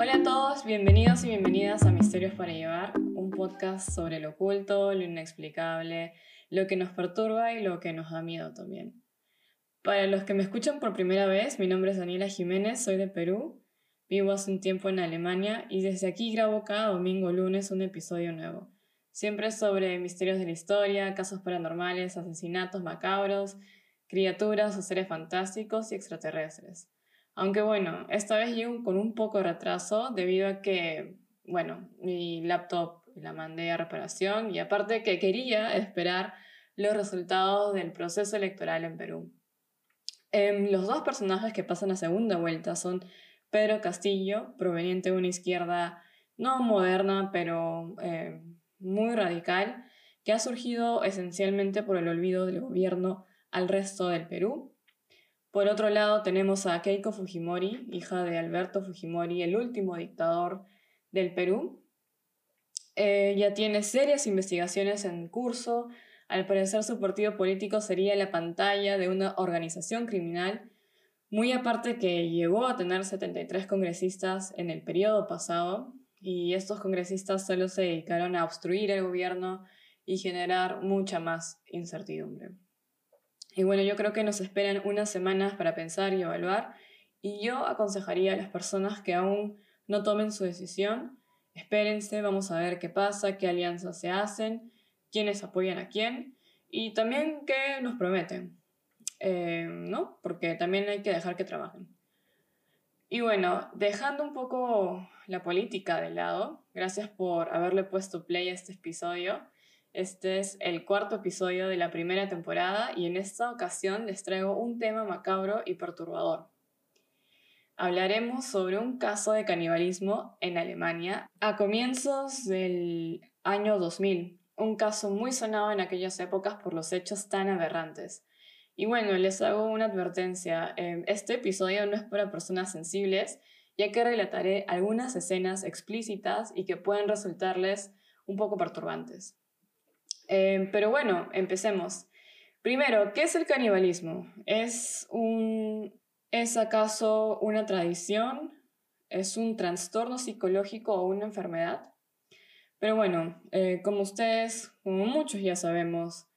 Hola a todos, bienvenidos y bienvenidas a Misterios para Llevar, un podcast sobre lo oculto, lo inexplicable, lo que nos perturba y lo que nos da miedo también. Para los que me escuchan por primera vez, mi nombre es Daniela Jiménez, soy de Perú, vivo hace un tiempo en Alemania y desde aquí grabo cada domingo lunes un episodio nuevo. Siempre sobre misterios de la historia, casos paranormales, asesinatos macabros, criaturas o seres fantásticos y extraterrestres. Aunque bueno, esta vez llego con un poco de retraso debido a que, bueno, mi laptop la mandé a reparación y aparte que quería esperar los resultados del proceso electoral en Perú. Em, los dos personajes que pasan a segunda vuelta son Pedro Castillo, proveniente de una izquierda no moderna, pero eh, muy radical, que ha surgido esencialmente por el olvido del gobierno al resto del Perú, por otro lado, tenemos a Keiko Fujimori, hija de Alberto Fujimori, el último dictador del Perú. Ella tiene serias investigaciones en curso. Al parecer, su partido político sería la pantalla de una organización criminal, muy aparte que llegó a tener 73 congresistas en el periodo pasado, y estos congresistas solo se dedicaron a obstruir el gobierno y generar mucha más incertidumbre. Y bueno, yo creo que nos esperan unas semanas para pensar y evaluar. Y yo aconsejaría a las personas que aún no tomen su decisión, espérense, vamos a ver qué pasa, qué alianzas se hacen, quiénes apoyan a quién y también qué nos prometen, eh, ¿no? Porque también hay que dejar que trabajen. Y bueno, dejando un poco la política de lado, gracias por haberle puesto play a este episodio. Este es el cuarto episodio de la primera temporada y en esta ocasión les traigo un tema macabro y perturbador. Hablaremos sobre un caso de canibalismo en Alemania a comienzos del año 2000, un caso muy sonado en aquellas épocas por los hechos tan aberrantes. Y bueno, les hago una advertencia, em, este episodio no es para personas sensibles, ya que relataré algunas escenas explícitas y que pueden resultarles un poco perturbantes. Em, pero bueno, empecemos. Primero, ¿qué es el canibalismo? ¿Es, un, ¿Es acaso una tradición? ¿Es un trastorno psicológico o una enfermedad? Pero bueno, eh, como ustedes, como muchos ya sabemos,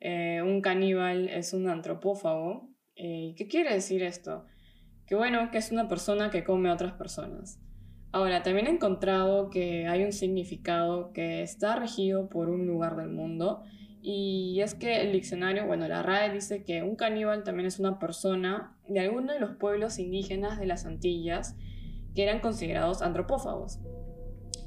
eh, un caníbal es un antropófago. Eh, ¿Qué quiere decir esto? Que bueno, que es una persona que come a otras personas. Ahora, también he encontrado que hay un significado que está regido por un lugar del mundo y es que el diccionario, bueno, la RAE dice que un caníbal también es una persona de alguno de los pueblos indígenas de las Antillas que eran considerados antropófagos.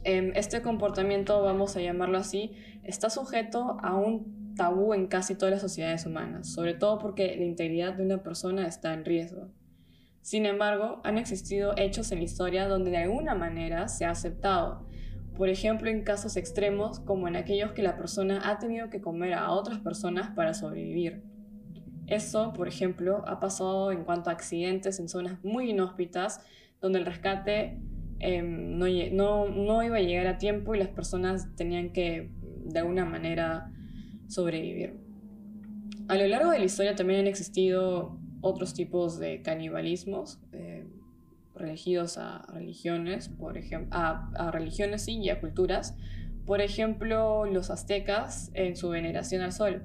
Em, este comportamiento, vamos a llamarlo así, está sujeto a un tabú en casi todas las sociedades humanas, sobre todo porque la integridad de una persona está en riesgo. Sin embargo, han existido hechos en la historia donde de alguna manera se ha aceptado, por ejemplo en casos extremos como en aquellos que la persona ha tenido que comer a otras personas para sobrevivir. Eso, por ejemplo, ha pasado en cuanto a accidentes en zonas muy inhóspitas donde el rescate em, no, no iba a llegar a tiempo y las personas tenían que de alguna manera sobrevivir. A lo largo de la historia también han existido otros tipos de canibalismos eh, a religiones, por ejemplo, a, religiones y a culturas. Por ejemplo, los aztecas en su veneración al sol,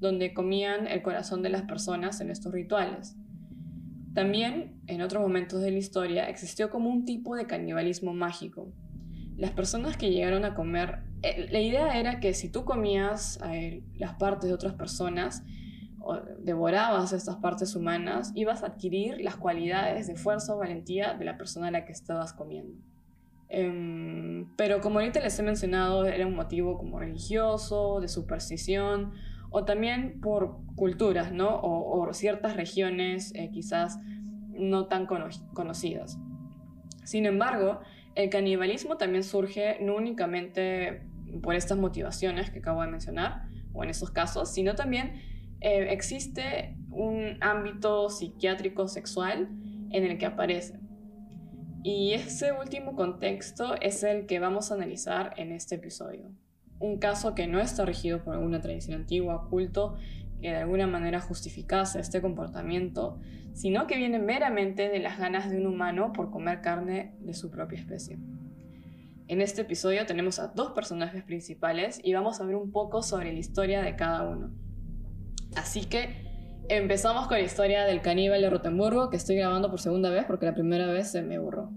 donde comían el corazón de las personas en estos rituales. También, en otros momentos de la historia, existió como un tipo de canibalismo mágico. Las personas que llegaron a comer, eh, la idea era que si tú comías eh, las partes de otras personas, devorabas estas partes humanas, ibas a adquirir las cualidades de fuerza o valentía de la persona a la que estabas comiendo. Em, pero como ahorita les he mencionado, era un motivo como religioso, de superstición, o también por culturas, ¿no? O, ciertas regiones eh, quizás no tan conocidas. Sin embargo, el canibalismo también surge no únicamente por estas motivaciones que acabo de mencionar, o en esos casos, sino también eh, existe un ámbito psiquiátrico sexual en el que aparece. Y ese último contexto es el que vamos a analizar en este episodio. Un caso que no está regido por alguna tradición antigua, culto, que de alguna manera justificase este comportamiento, sino que viene meramente de las ganas de un humano por comer carne de su propia especie. En este episodio tenemos a dos personajes principales y vamos a ver un poco sobre la historia de cada uno. Así que empezamos con la historia del caníbal de Rotenburgo, que estoy grabando por segunda vez porque la primera vez se me borró.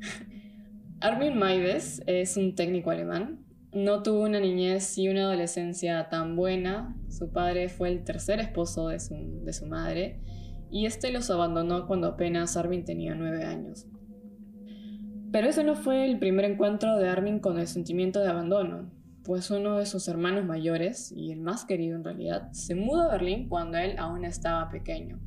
Armin Maives es un técnico alemán. No tuvo una niñez y una adolescencia tan buena. Su padre fue el tercer esposo de su, de su madre y este los abandonó cuando apenas Armin tenía nueve años. Pero ese no fue el primer encuentro de Armin con el sentimiento de abandono pues uno de sus hermanos mayores, y el más querido en realidad, se mudó a Berlín cuando él aún estaba pequeño.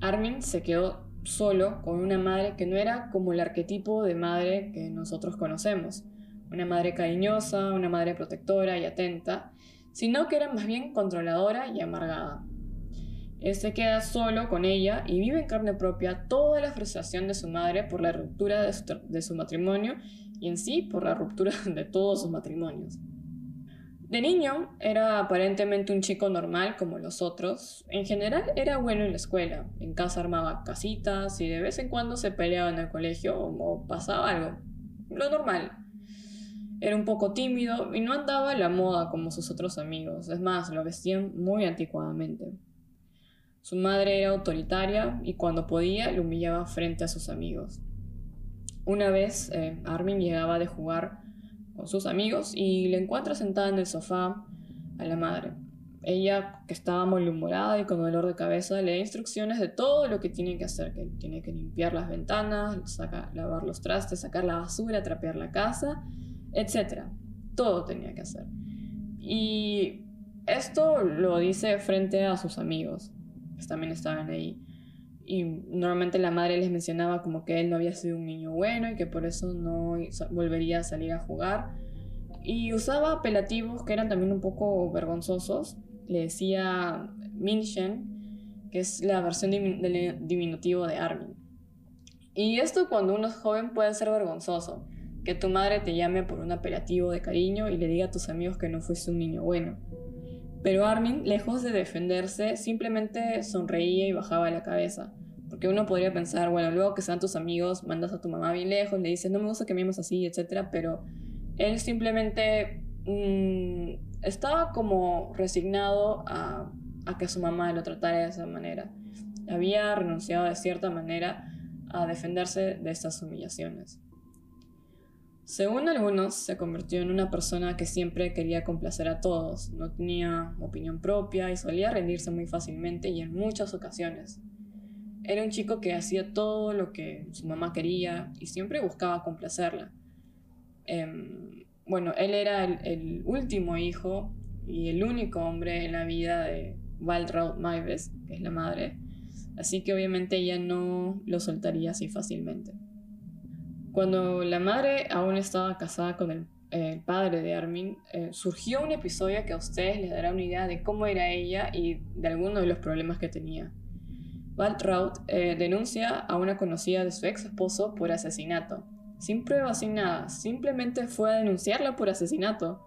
Armin se quedó solo con una madre que no era como el arquetipo de madre que nosotros conocemos, una madre cariñosa, una madre protectora y atenta, sino que era más bien controladora y amargada. Él se queda solo con ella y vive en carne propia toda la frustración de su madre por la ruptura de su, de su matrimonio y en sí por la ruptura de todos sus matrimonios. De niño era aparentemente un chico normal como los otros. En general era bueno en la escuela. En casa armaba casitas y de vez en cuando se peleaba en el colegio o pasaba algo. Lo normal. Era un poco tímido y no andaba a la moda como sus otros amigos. Es más, lo vestían muy anticuadamente. Su madre era autoritaria y cuando podía lo humillaba frente a sus amigos. Una vez eh, Armin llegaba de jugar con sus amigos y le encuentra sentada en el sofá a la madre. Ella, que estaba muy humorada y con dolor de cabeza, le da instrucciones de todo lo que tiene que hacer, que tiene que limpiar las ventanas, lavar los trastes, sacar la basura, trapear la casa, etc. Todo tenía que hacer. Y esto lo dice frente a sus amigos, que también estaban ahí. Y normalmente la madre les mencionaba como que él no había sido un niño bueno y que por eso no volvería a salir a jugar. Y usaba apelativos que eran también un poco vergonzosos. Le decía Minchen, que es la versión del diminutivo de Armin. Y esto cuando uno es joven puede ser vergonzoso. Que tu madre te llame por un apelativo de cariño y le diga a tus amigos que no fuiste un niño bueno. Pero Armin, lejos de defenderse, simplemente sonreía y bajaba la cabeza. Porque uno podría pensar, bueno, luego que sean tus amigos, mandas a tu mamá bien lejos, le dices, no me gusta que me así, etc. Pero él simplemente mm, estaba como resignado a, a que su mamá lo tratara de esa manera. Había renunciado de cierta manera a defenderse de estas humillaciones. Según algunos, se convirtió en una persona que siempre quería complacer a todos, no tenía opinión propia y solía rendirse muy fácilmente y en muchas ocasiones. Era un chico que hacía todo lo que su mamá quería y siempre buscaba complacerla. Em, bueno, él era el, último hijo y el único hombre en la vida de Waltraud Maives, que es la madre, así que obviamente ella no lo soltaría así fácilmente. Cuando la madre aún estaba casada con el, padre de Armin, eh, surgió un episodio que a ustedes les dará una idea de cómo era ella y de algunos de los problemas que tenía. Waltraud eh, denuncia a una conocida de su ex esposo por asesinato, sin pruebas, sin nada, simplemente fue a denunciarla por asesinato.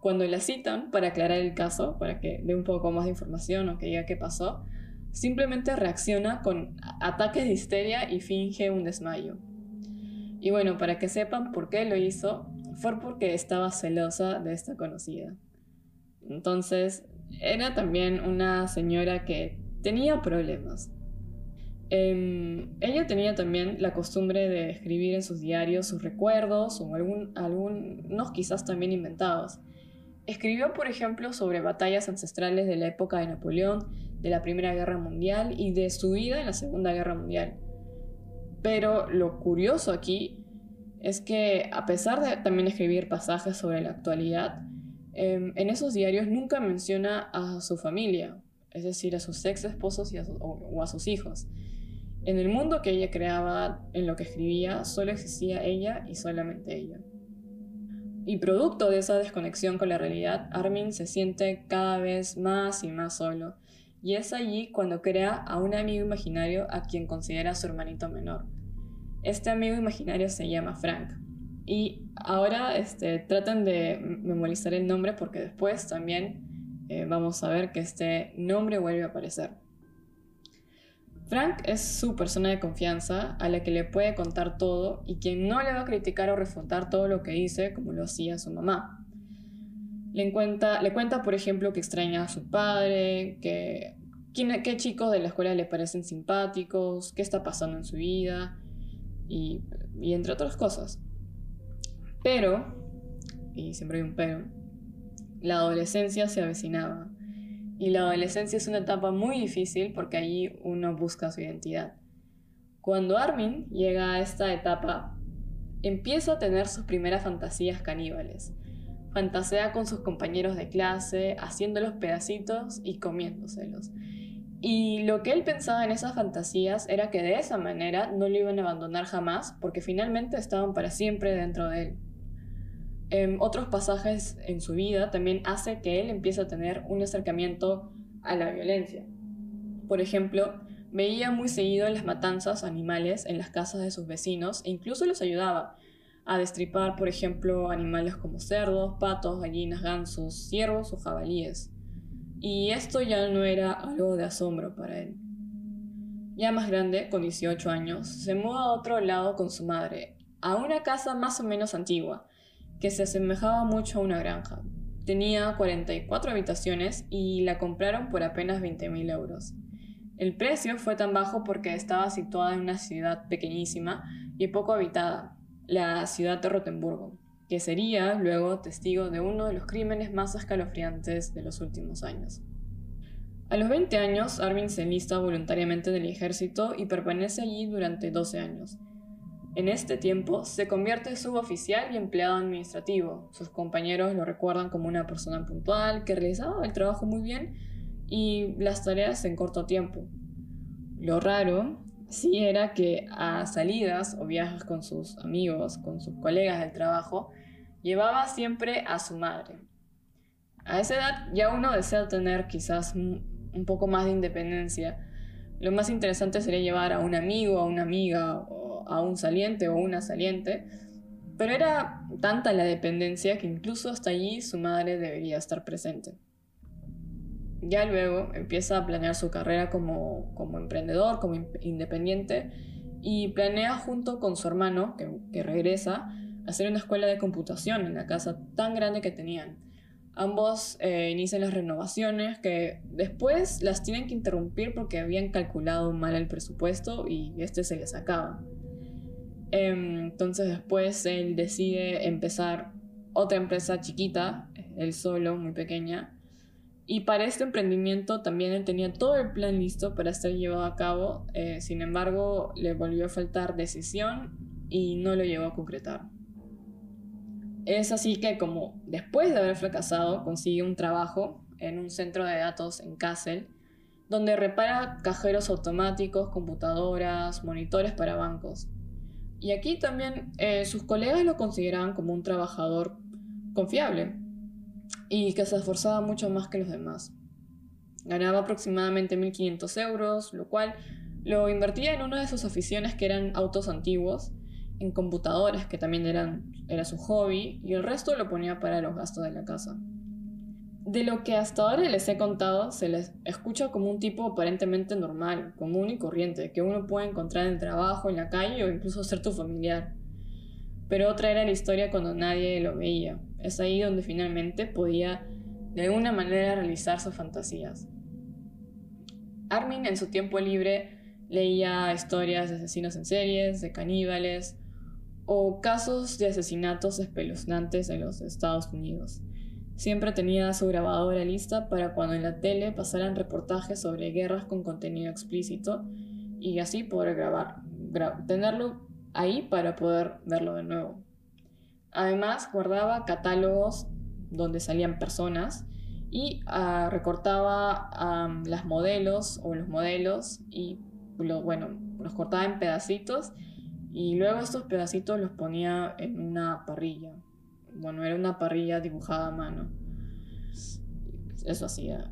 Cuando la citan para aclarar el caso, para que dé un poco más de información o que diga qué pasó, simplemente reacciona con ataques de histeria y finge un desmayo. Y bueno, para que sepan por qué lo hizo, fue porque estaba celosa de esta conocida. Entonces, era también una señora que tenía problemas. Em, ella tenía también la costumbre de escribir en sus diarios sus recuerdos o algún, algunos quizás también inventados. Escribió, por ejemplo, sobre batallas ancestrales de la época de Napoleón, de la Primera Guerra Mundial y de su vida en la Segunda Guerra Mundial. Pero lo curioso aquí es que a pesar de también escribir pasajes sobre la actualidad, em, en esos diarios nunca menciona a su familia, es decir, a sus ex esposos o, a sus hijos. En el mundo que ella creaba, en lo que escribía, solo existía ella y solamente ella. Y producto de esa desconexión con la realidad, Armin se siente cada vez más y más solo. Y es allí cuando crea a un amigo imaginario a quien considera su hermanito menor. Este amigo imaginario se llama Frank. Y ahora este, tratan de memorizar el nombre porque después también eh, vamos a ver que este nombre vuelve a aparecer. Frank es su persona de confianza a la que le puede contar todo y quien no le va a criticar o refutar todo lo que dice como lo hacía su mamá. Le cuenta, le cuenta, por ejemplo, que extraña a su padre, que, qué chicos de la escuela le parecen simpáticos, qué está pasando en su vida y, y entre otras cosas. Pero, y siempre hay un pero, la adolescencia se avecinaba. Y la adolescencia es una etapa muy difícil porque allí uno busca su identidad. Cuando Armin llega a esta etapa, empieza a tener sus primeras fantasías caníbales fantasea con sus compañeros de clase, haciéndolos pedacitos y comiéndoselos. Y lo que él pensaba en esas fantasías era que de esa manera no lo iban a abandonar jamás, porque finalmente estaban para siempre dentro de él. En otros pasajes en su vida también hace que él empiece a tener un acercamiento a la violencia. Por ejemplo, veía muy seguido las matanzas animales en las casas de sus vecinos e incluso los ayudaba, a destripar, por ejemplo, animales como cerdos, patos, gallinas, gansos, ciervos o jabalíes. Y esto ya no era algo de asombro para él. Ya más grande, con 18 años, se muda a otro lado con su madre, a una casa más o menos antigua, que se asemejaba mucho a una granja. Tenía 44 habitaciones y la compraron por apenas 20.000 euros. El precio fue tan bajo porque estaba situada en una ciudad pequeñísima y poco habitada, la ciudad de Rotemburgo, que sería luego testigo de uno de los crímenes más escalofriantes de los últimos años. A los 20 años, Armin se enlista voluntariamente en el ejército y permanece allí durante 12 años. En este tiempo se convierte en suboficial y empleado administrativo. Sus compañeros lo recuerdan como una persona puntual que realizaba el trabajo muy bien y las tareas en corto tiempo. Lo raro sí era que a salidas o viajes con sus amigos, con sus colegas del trabajo, llevaba siempre a su madre. A esa edad ya uno desea tener quizás un poco más de independencia. Lo más interesante sería llevar a un amigo, a una amiga, o a un saliente o una saliente, pero era tanta la dependencia que incluso hasta allí su madre debería estar presente. Ya luego empieza a planear su carrera como, emprendedor, como independiente, y planea junto con su hermano, que, regresa, hacer una escuela de computación en la casa tan grande que tenían. Ambos eh, inician las renovaciones que después las tienen que interrumpir porque habían calculado mal el presupuesto y este se les acaba. Em, entonces después él decide empezar otra empresa chiquita, él solo, muy pequeña, y para este emprendimiento también él tenía todo el plan listo para ser llevado a cabo, eh, sin embargo le volvió a faltar decisión y no lo llegó a concretar. Es así que como después de haber fracasado consigue un trabajo en un centro de datos en Kassel, donde repara cajeros automáticos, computadoras, monitores para bancos. Y aquí también eh, sus colegas lo consideraban como un trabajador confiable, y que se esforzaba mucho más que los demás. Ganaba aproximadamente 1.500 euros, lo cual lo invertía en una de sus aficiones que eran autos antiguos, en computadoras que también eran, era su hobby, y el resto lo ponía para los gastos de la casa. De lo que hasta ahora les he contado, se les escucha como un tipo aparentemente normal, común y corriente, que uno puede encontrar en trabajo, en la calle o incluso ser tu familiar. Pero otra era la historia cuando nadie lo veía, es ahí donde finalmente podía de alguna manera realizar sus fantasías. Armin en su tiempo libre leía historias de asesinos en series, de caníbales o casos de asesinatos espeluznantes en los Estados Unidos. Siempre tenía su grabadora lista para cuando en la tele pasaran reportajes sobre guerras con contenido explícito y así poder grabar, tenerlo ahí para poder verlo de nuevo. Además, guardaba catálogos donde salían personas y ah, recortaba las modelos o los modelos y bueno, los cortaba en pedacitos y luego estos pedacitos los ponía en una parrilla. Bueno, era una parrilla dibujada a mano. Eso hacía.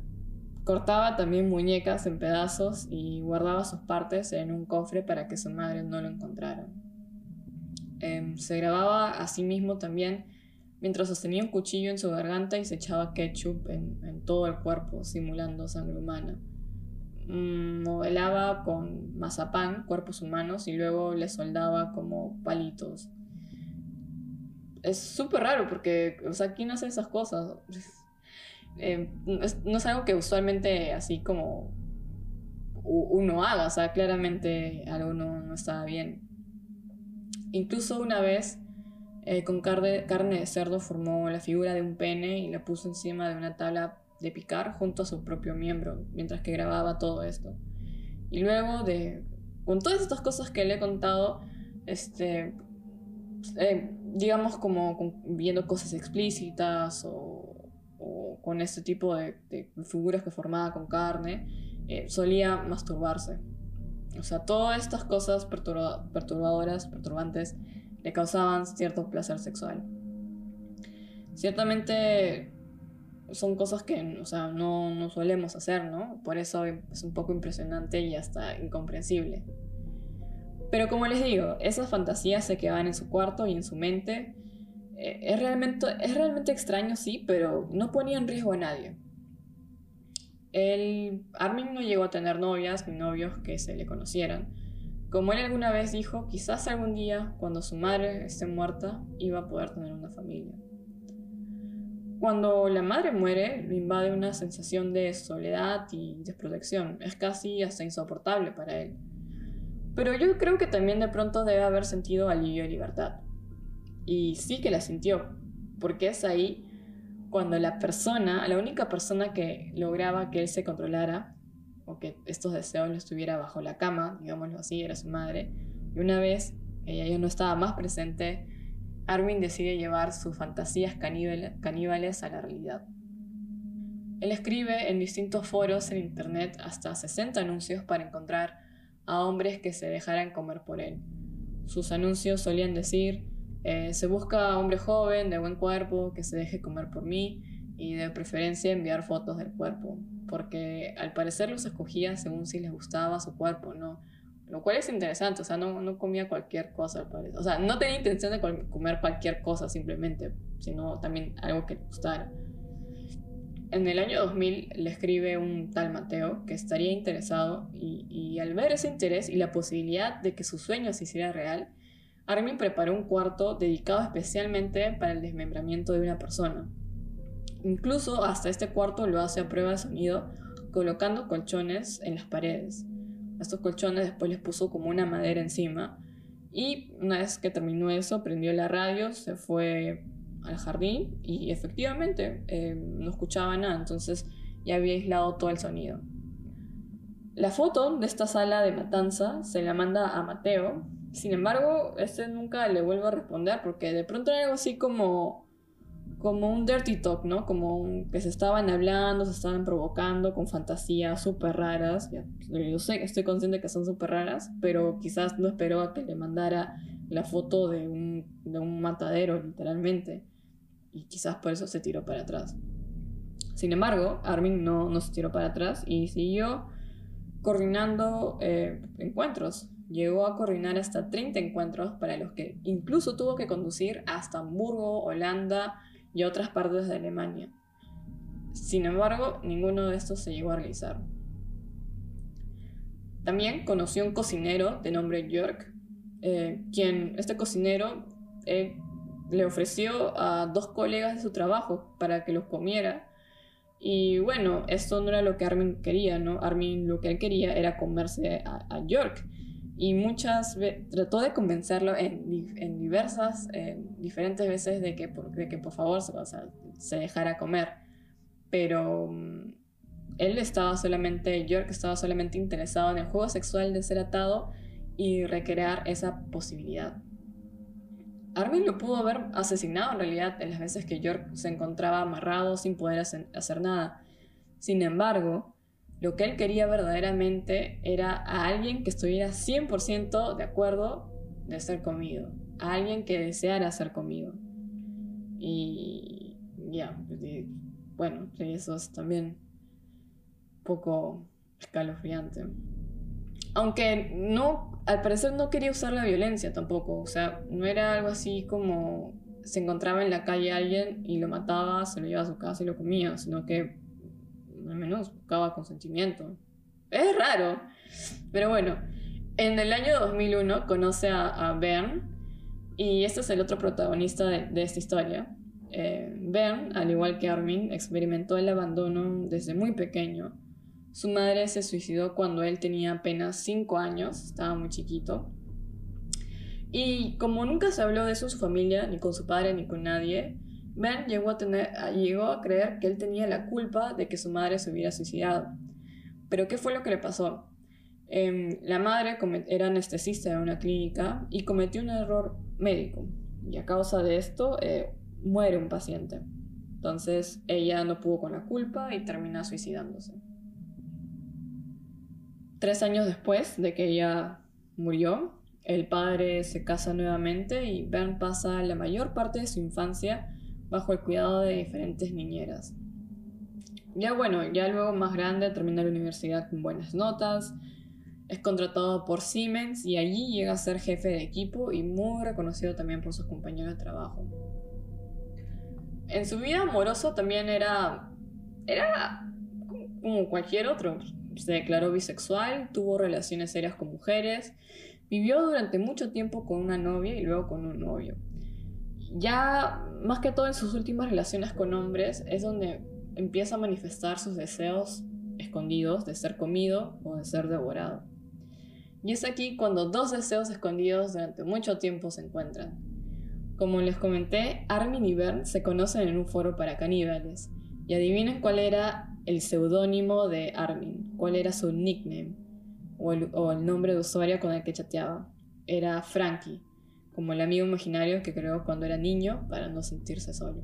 Cortaba también muñecas en pedazos y guardaba sus partes en un cofre para que su madre no lo encontrara. Em, se grababa a sí mismo también mientras sostenía un cuchillo en su garganta y se echaba ketchup en, todo el cuerpo, simulando sangre humana. Mm, modelaba con mazapán cuerpos humanos y luego le soldaba como palitos. Es súper raro porque, o sea, ¿quién hace esas cosas? Eh, no es algo que usualmente así como uno haga, o sea, claramente algo no, no estaba bien. Incluso una vez eh, con carne, de cerdo formó la figura de un pene y la puso encima de una tabla de picar junto a su propio miembro, mientras que grababa todo esto. Y luego de, con todas estas cosas que le he contado, este, eh, digamos como viendo cosas explícitas o, con este tipo de, figuras que formaba con carne, eh, solía masturbarse. O sea, todas estas cosas perturbadoras, perturbantes, le causaban cierto placer sexual. Ciertamente son cosas que o sea, no, no solemos hacer, ¿no? Por eso es un poco impresionante y hasta incomprensible. Pero como les digo, esas fantasías se quedaban en su cuarto y en su mente. Eh, es, realmente, es realmente extraño, sí, pero no ponía en riesgo a nadie. El Armin no llegó a tener novias ni novios que se le conocieran. Como él alguna vez dijo, quizás algún día, cuando su madre esté muerta, iba a poder tener una familia. Cuando la madre muere, le invade una sensación de soledad y desprotección. Es casi hasta insoportable para él. Pero yo creo que también de pronto debe haber sentido alivio y libertad. Y sí que la sintió, porque es ahí cuando la persona, la única persona que lograba que él se controlara, o que estos deseos lo estuviera bajo la cama, digámoslo así, era su madre, y una vez ella ya no estaba más presente, Armin decide llevar sus fantasías caníbales a la realidad. Él escribe en distintos foros en internet hasta 60 anuncios para encontrar a hombres que se dejaran comer por él. Sus anuncios solían decir, eh, se busca hombre joven, de buen cuerpo, que se deje comer por mí y de preferencia enviar fotos del cuerpo, porque al parecer los escogía según si les gustaba su cuerpo, ¿no? Lo cual es interesante, o sea, no, no comía cualquier cosa al parecer. O sea, no tenía intención de comer cualquier cosa simplemente, sino también algo que le gustara. En el año 2000 le escribe un tal Mateo que estaría interesado y, y al ver ese interés y la posibilidad de que su sueño se hiciera real, Armin preparó un cuarto dedicado especialmente para el desmembramiento de una persona. Incluso hasta este cuarto lo hace a prueba de sonido, colocando colchones en las paredes. estos colchones después les puso como una madera encima. Y una vez que terminó eso, prendió la radio, se fue al jardín y efectivamente eh, no escuchaba nada, entonces ya había aislado todo el sonido. La foto de esta sala de matanza se la manda a Mateo, sin embargo, este nunca le vuelvo a responder porque de pronto era algo así como como un dirty talk, ¿no? Como que se estaban hablando, se estaban provocando con fantasías súper raras. Yo sé, estoy consciente que son súper raras, pero quizás no esperó a que le mandara la foto de un, de un matadero, literalmente. Y quizás por eso se tiró para atrás. Sin embargo, Armin no, no se tiró para atrás y siguió coordinando eh, encuentros llegó a coordinar hasta 30 encuentros para los que incluso tuvo que conducir hasta Hamburgo, Holanda y otras partes de Alemania. Sin embargo, ninguno de estos se llegó a realizar. También conoció un cocinero de nombre Jörg, eh, quien este cocinero eh, le ofreció a dos colegas de su trabajo para que los comiera. Y bueno, esto no era lo que Armin quería, ¿no? Armin lo que él quería era comerse a, a Jörg y muchas veces trató de convencerlo en, en diversas, diferentes veces de que, por, de que por favor se dejara comer. Pero mm, él estaba solamente, York estaba solamente interesado en el juego sexual de ser atado y recrear esa posibilidad. Armin lo pudo haber asesinado en realidad en las veces que York se encontraba amarrado sin poder hacer nada. Sin embargo, lo que él quería verdaderamente era a alguien que estuviera 100% de acuerdo de ser comido, a alguien que deseara ser comido. Y ya, bueno, eso es también un poco escalofriante. Aunque no, al parecer no quería usar la violencia tampoco, o sea, no era algo así como se encontraba en la calle alguien y lo mataba, se lo llevaba a su casa y lo comía, sino que al menos buscaba consentimiento. Es raro, pero bueno. En el año 2001 conoce a, a Bern y este es el otro protagonista de, esta historia. Eh, al igual que Armin, experimentó el abandono desde muy pequeño. Su madre se suicidó cuando él tenía apenas 5 años, estaba muy chiquito. Y como nunca se habló de eso su familia, ni con su padre, ni con nadie, Ben llegó a, tener, llegó a creer que él tenía la culpa de que su madre se hubiera suicidado. Pero ¿qué fue lo que le pasó? Em, la madre era anestesista de una clínica y cometió un error médico. Y a causa de esto eh, muere un paciente. Entonces ella no pudo con la culpa y termina suicidándose. Tres años después de que ella murió, el padre se casa nuevamente y Ben pasa la mayor parte de su infancia bajo el cuidado de diferentes niñeras. Ya bueno, ya luego más grande termina la universidad con buenas notas, es contratado por Siemens y allí llega a ser jefe de equipo y muy reconocido también por sus compañeros de trabajo. En su vida amorosa también era era como cualquier otro. Se declaró bisexual, tuvo relaciones serias con mujeres, vivió durante mucho tiempo con una novia y luego con un novio ya más que todo en sus últimas relaciones con hombres es donde empieza a manifestar sus deseos escondidos de ser comido o de ser devorado. Y es aquí cuando dos deseos escondidos durante mucho tiempo se encuentran. Como les comenté, Armin y Bern se conocen en un foro para caníbales. Y adivinen cuál era el seudónimo de Armin, cuál era su nickname o el, o el nombre de usuario con el que chateaba. Era Frankie como el amigo imaginario que creó cuando era niño para no sentirse solo.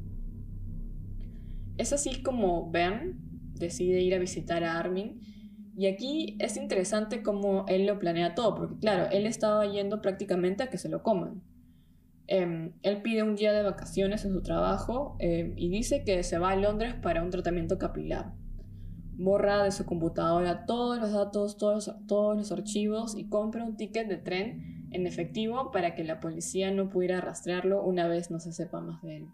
Es así como Ben decide ir a visitar a Armin y aquí es interesante cómo él lo planea todo, porque claro, él estaba yendo prácticamente a que se lo coman. Em, él pide un día de vacaciones en su trabajo em, y dice que se va a Londres para un tratamiento capilar. Borra de su computadora todos los datos, todos, todos los archivos y compra un ticket de tren en efectivo para que la policía no pudiera rastrearlo una vez no se sepa más de él.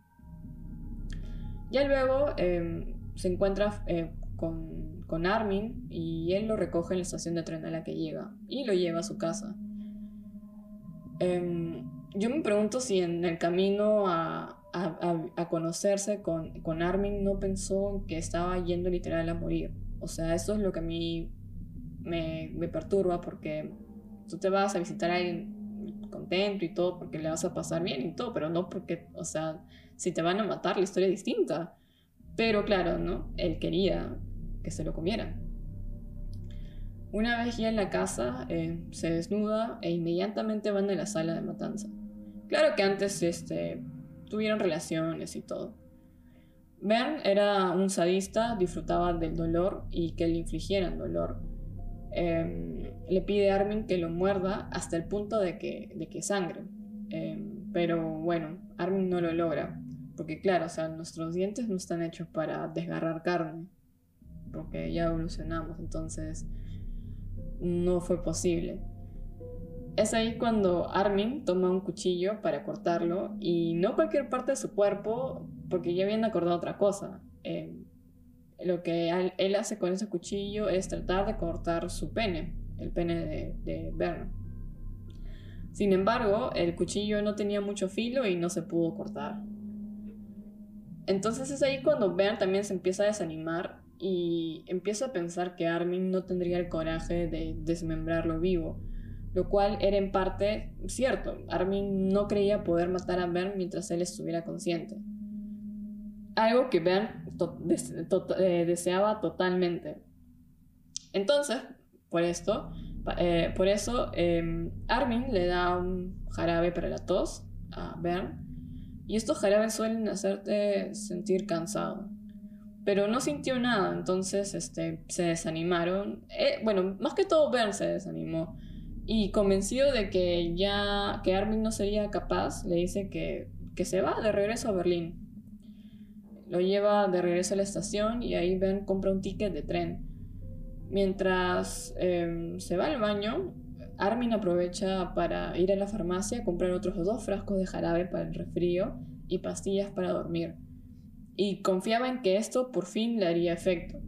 Ya luego em, se encuentra eh, con, con, Armin y él lo recoge en la estación de tren a la que llega y lo lleva a su casa. Em, yo me pregunto si en el camino a, a, conocerse con, con, Armin no pensó que estaba yendo literal a morir. O sea, eso es lo que a mí me, me perturba porque tú te vas a visitar a alguien contento y todo porque le vas a pasar bien y todo, pero no porque, o sea, si te van a matar, la historia es distinta. Pero claro, ¿no? Él quería que se lo comieran. Una vez ya en la casa, eh, se desnuda e inmediatamente van a la sala de matanza. Claro que antes este, tuvieron relaciones y todo. Ben era un sadista, disfrutaba del dolor y que le infligieran dolor Em, le pide a Armin que lo muerda hasta el punto de que, de que sangre. Em, pero bueno, Armin no lo logra. Porque claro, o sea, nuestros dientes no están hechos para desgarrar carne. Porque ya evolucionamos, entonces no fue posible. Es ahí cuando Armin toma un cuchillo para cortarlo y no cualquier parte de su cuerpo, porque ya habían acordado otra cosa. Em, lo que él hace con ese cuchillo es tratar de cortar su pene, el pene de, de Sin embargo, el cuchillo no tenía mucho filo y no se pudo cortar. Entonces es ahí cuando Bern también se empieza a desanimar y empieza a pensar que Armin no tendría el coraje de desmembrarlo vivo, lo cual era en parte cierto. Armin no creía poder matar a Bern mientras él estuviera consciente algo que Ben eh, deseaba totalmente. Entonces, por esto, eh, por eso, em, Armin le da un jarabe para la tos a Ben. Y estos jarabes suelen hacerte sentir cansado. Pero no sintió nada, entonces este, se desanimaron. Eh, bueno, más que todo Ben se desanimó. Y convencido de que ya que Armin no sería capaz, le dice que, que se va de regreso a Berlín. Lo lleva de regreso a la estación y ahí Ben compra un ticket de tren. Mientras em, se va al baño, Armin aprovecha para ir a la farmacia a comprar otros dos frascos de jarabe para el resfrío y pastillas para dormir. Y confiaba en que esto por fin le haría efecto.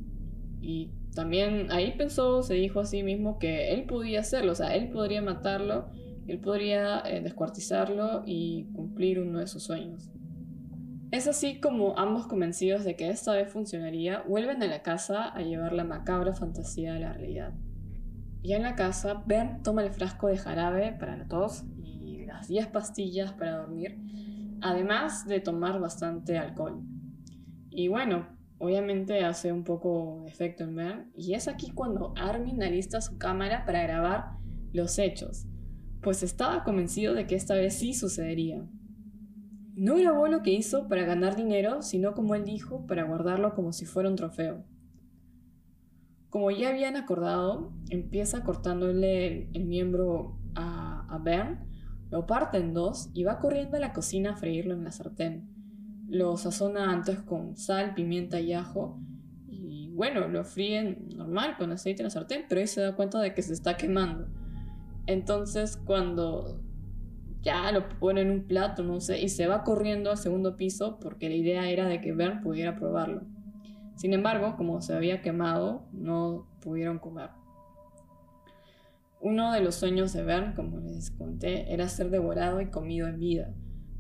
Y también ahí pensó, se dijo a sí mismo que él podía hacerlo, o sea, él podría matarlo, él podría eh, descuartizarlo y cumplir uno de sus sueños. Es así como ambos convencidos de que esta vez funcionaría, vuelven a la casa a llevar la macabra fantasía de la realidad. Ya en la casa, Ben toma el frasco de jarabe para la tos y las 10 pastillas para dormir, además de tomar bastante alcohol. Y bueno, obviamente hace un poco efecto en Ben, y es aquí cuando Armin alista su cámara para grabar los hechos, pues estaba convencido de que esta vez sí sucedería. No grabó lo que hizo para ganar dinero, sino como él dijo, para guardarlo como si fuera un trofeo. Como ya habían acordado, empieza cortándole el, miembro a, a Ben, lo parte en dos y va corriendo a la cocina a freírlo en la sartén. Lo sazona antes con sal, pimienta y ajo. Y bueno, lo fríen normal con aceite en la sartén, pero ahí se da cuenta de que se está quemando. Entonces cuando ya lo pone en un plato, no sé, y se va corriendo al segundo piso porque la idea era de que Bern pudiera probarlo. Sin embargo, como se había quemado, no pudieron comer. Uno de los sueños de Bern, como les conté, era ser devorado y comido en vida,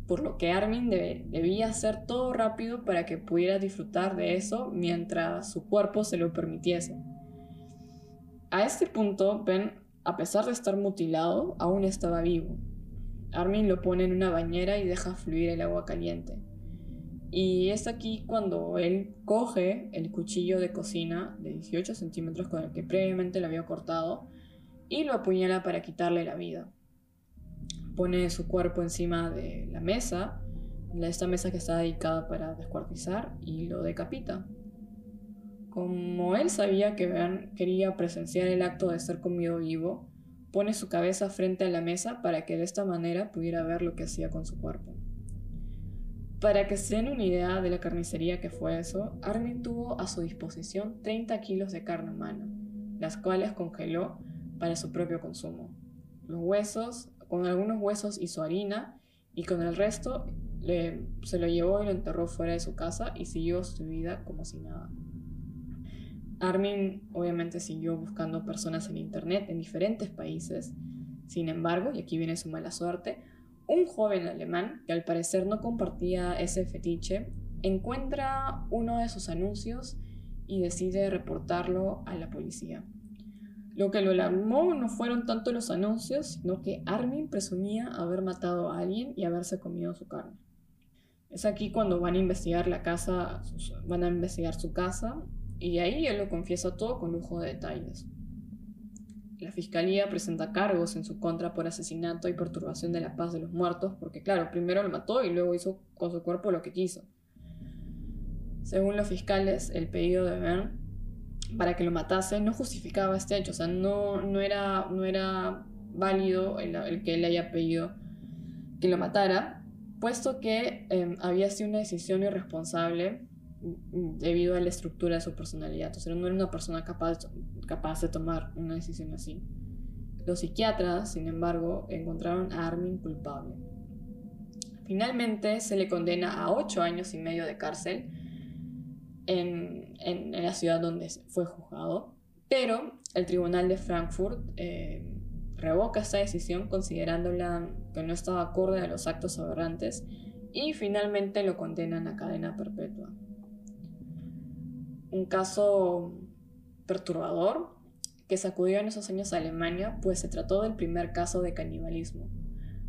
por lo que Armin debía hacer todo rápido para que pudiera disfrutar de eso mientras su cuerpo se lo permitiese. A este punto, Ben, a pesar de estar mutilado, aún estaba vivo. Armin lo pone en una bañera y deja fluir el agua caliente. Y es aquí cuando él coge el cuchillo de cocina de 18 centímetros con el que previamente lo había cortado y lo apuñala para quitarle la vida. Pone su cuerpo encima de la mesa, de esta mesa que está dedicada para descuartizar, y lo decapita. Como él sabía que Ben quería presenciar el acto de ser comido vivo, pone su cabeza frente a la mesa para que de esta manera pudiera ver lo que hacía con su cuerpo. Para que se den una idea de la carnicería que fue eso, Armin tuvo a su disposición 30 kilos de carne humana, las cuales congeló para su propio consumo. Los huesos, con algunos huesos hizo harina y con el resto se lo llevó y lo enterró fuera de su casa y siguió su vida como si nada. Armin obviamente siguió buscando personas en internet en diferentes países. Sin embargo, y aquí viene su mala suerte, un joven alemán, que al parecer no compartía ese fetiche, encuentra uno de sus anuncios y decide reportarlo a la policía. Lo que lo alarmó no fueron tanto los anuncios, sino que Armin presumía haber matado a alguien y haberse comido su carne. Es aquí cuando van a investigar la casa, van a investigar su casa, y ahí él lo confiesa todo con lujo de detalles. La fiscalía presenta cargos en su contra por asesinato y perturbación de la paz de los muertos, porque claro, primero lo mató y luego hizo con su cuerpo lo que quiso. Según los fiscales, el pedido de Bern para que lo matase no justificaba este hecho, o sea, no, no, era, no era válido el, que él haya pedido que lo matara, puesto que em, había sido una decisión irresponsable debido a la estructura de su personalidad. O sea, no era una persona capaz, capaz de tomar una decisión así. Los psiquiatras, sin embargo, encontraron a Armin culpable. Finalmente se le condena a ocho años y medio de cárcel en, la ciudad donde fue juzgado, pero el tribunal de Frankfurt eh, revoca esta decisión considerándola que no estaba acorde a los actos aberrantes y finalmente lo condenan a cadena perpetua un caso perturbador que sacudió en esos años a Alemania, pues se trató del primer caso de canibalismo.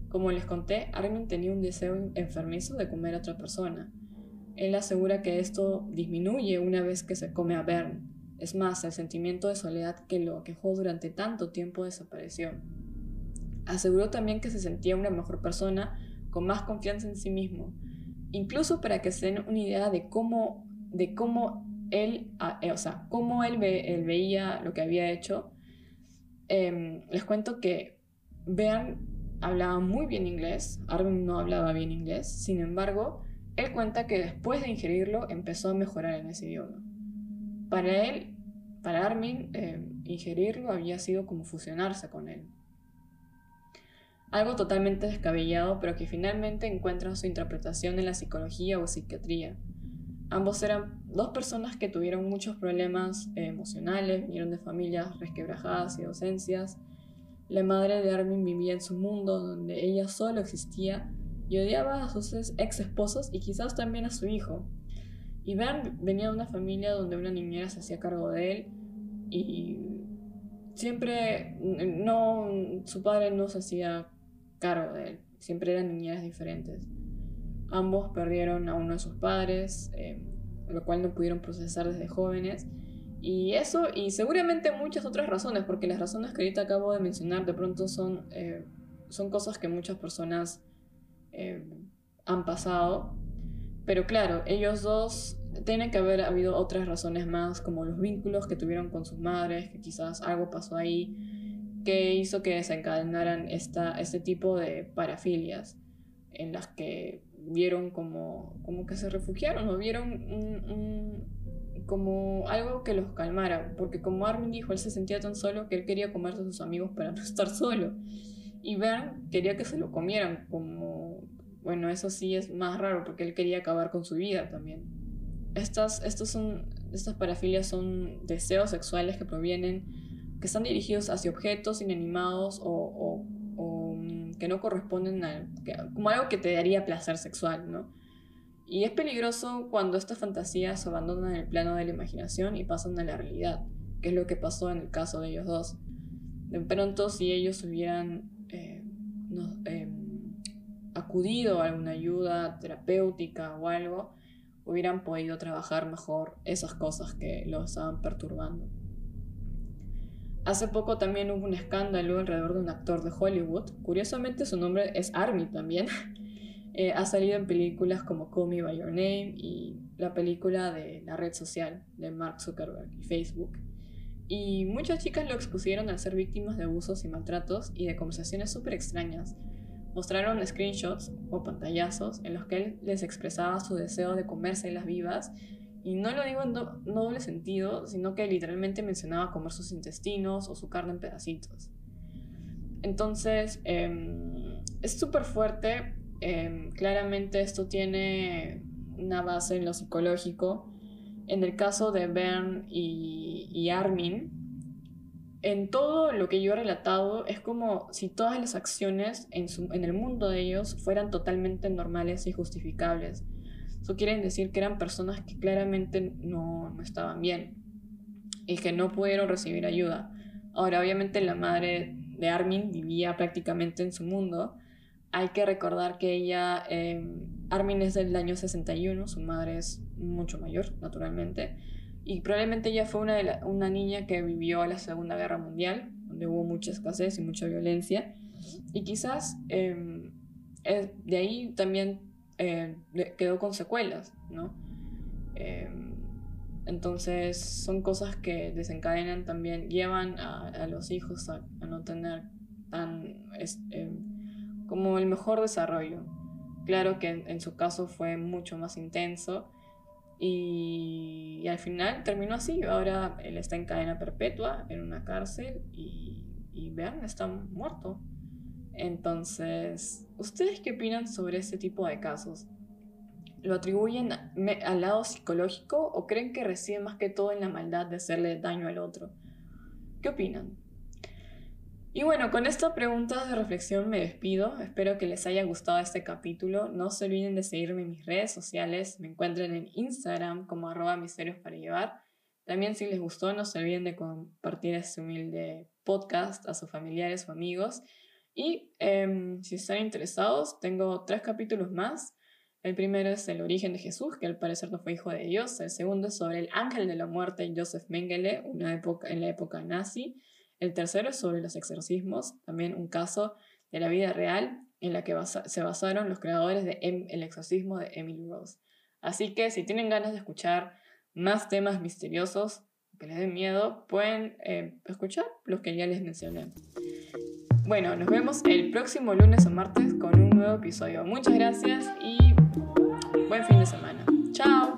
Como les conté, Armin tenía un deseo enfermizo de comer a otra persona. Él asegura que esto disminuye una vez que se come a Bern. Es más, el sentimiento de soledad que lo aquejó durante tanto tiempo desapareció. Aseguró también que se sentía una mejor persona, con más confianza en sí mismo. Incluso para que se den una idea de cómo, de cómo él, eh, o sea, cómo él, veía lo que había hecho, em, les cuento que Bean hablaba muy bien inglés, Armin no hablaba bien inglés, sin embargo, él cuenta que después de ingerirlo empezó a mejorar en ese idioma. Para él, para Armin, em, ingerirlo había sido como fusionarse con él. algo totalmente descabellado, pero que finalmente encuentran su interpretación en la psicología o psiquiatría. Ambos eran dos personas que tuvieron muchos problemas eh, emocionales, vinieron de familias resquebrajadas y docencias. La madre de Armin vivía en su mundo donde ella solo existía y odiaba a sus ex esposos y quizás también a su hijo. Bern venía de una familia donde una niñera se hacía cargo de él y siempre no su padre no se hacía cargo de él, siempre eran niñeras diferentes. Ambos perdieron a uno de sus padres, eh, lo cual no pudieron procesar desde jóvenes. Y eso, y seguramente muchas otras razones, porque las razones que ahorita acabo de mencionar de pronto son, eh, son cosas que muchas personas eh, han pasado. Pero claro, ellos dos tienen que haber habido otras razones más, como los vínculos que tuvieron con sus madres, que quizás algo pasó ahí que hizo que desencadenaran esta, este tipo de parafilias, en las que vieron como, como que se refugiaron o vieron como algo que los calmara, porque como Armin dijo, él se sentía tan solo que él quería comerse a sus amigos para no estar solo. Y Bern quería que se lo comieran, como bueno, eso sí es más raro porque él quería acabar con su vida también. Estas, estos son, estas parafilias son deseos sexuales que provienen, que están dirigidos hacia objetos inanimados o, mm, que no corresponden a, como algo que te daría placer sexual, ¿no? Y es peligroso cuando estas fantasías abandonan el plano de la imaginación y pasan a la realidad, que es lo que pasó en el caso de ellos dos. De pronto, si ellos hubieran eh, em, acudido a alguna ayuda terapéutica o algo, hubieran podido trabajar mejor esas cosas que los estaban perturbando. Hace poco también hubo un escándalo alrededor de un actor de Hollywood. Curiosamente su nombre es Army también. Eh, ha salido en películas como Call Me By Your Name y la película de la red social de Mark Zuckerberg y Facebook. Y muchas chicas lo expusieron al ser víctimas de abusos y maltratos y de conversaciones súper extrañas, mostraron screenshots o pantallazos en los que él les expresaba su deseo de comerse las vivas. Y no lo digo en doble sentido, sino que literalmente mencionaba comer sus intestinos o su carne en pedacitos. Entonces, em, es súper fuerte. Em, claramente esto tiene una base en lo psicológico. En el caso de Ben y, y Armin, en todo lo que yo he relatado es como si todas las acciones en, en, el mundo de ellos fueran totalmente normales y justificables. Eso quiere decir que eran personas que claramente no, no estaban bien y que no pudieron recibir ayuda. Ahora, obviamente la madre de Armin vivía prácticamente en su mundo. Hay que recordar que ella, em, Armin es del año 61, su madre es mucho mayor, naturalmente y probablemente ella fue una, de una niña que vivió la Segunda Guerra Mundial, donde hubo mucha escasez y mucha violencia. Y quizás em, de ahí también eh, quedó con secuelas, ¿no? Em, entonces son cosas que desencadenan también, llevan a, los hijos a, no tener tan em, como el mejor desarrollo. Claro que en, su caso fue mucho más intenso y, al final terminó así. Ahora él está en cadena perpetua en una cárcel y, y vean, está muerto. Entonces, ¿ustedes qué opinan sobre este tipo de casos? ¿Lo atribuyen al lado psicológico o creen que reside más que todo en la maldad de hacerle daño al otro? ¿Qué opinan? Y bueno, con estas preguntas de reflexión me despido. Espero que les haya gustado este capítulo. No se olviden de seguirme en mis redes sociales. Me encuentran en Instagram como arroba misterios para llevar. También si les gustó, no se olviden de compartir este humilde podcast a sus familiares o amigos. Y em, si están interesados, tengo tres capítulos más. El primero es el origen de Jesús, que al parecer no fue hijo de Dios. El segundo es sobre el ángel de la muerte, Joseph Mengele, una época, en la época nazi. El tercero es sobre los exorcismos, también un caso de la vida real en la que se basaron los creadores de em, El exorcismo de Emily Rose. Así que si tienen ganas de escuchar más temas misteriosos que les den miedo, pueden eh, escuchar los que ya les mencioné. Bueno, nos vemos el próximo lunes o martes con un nuevo episodio. Muchas gracias y buen fin de semana. Chao.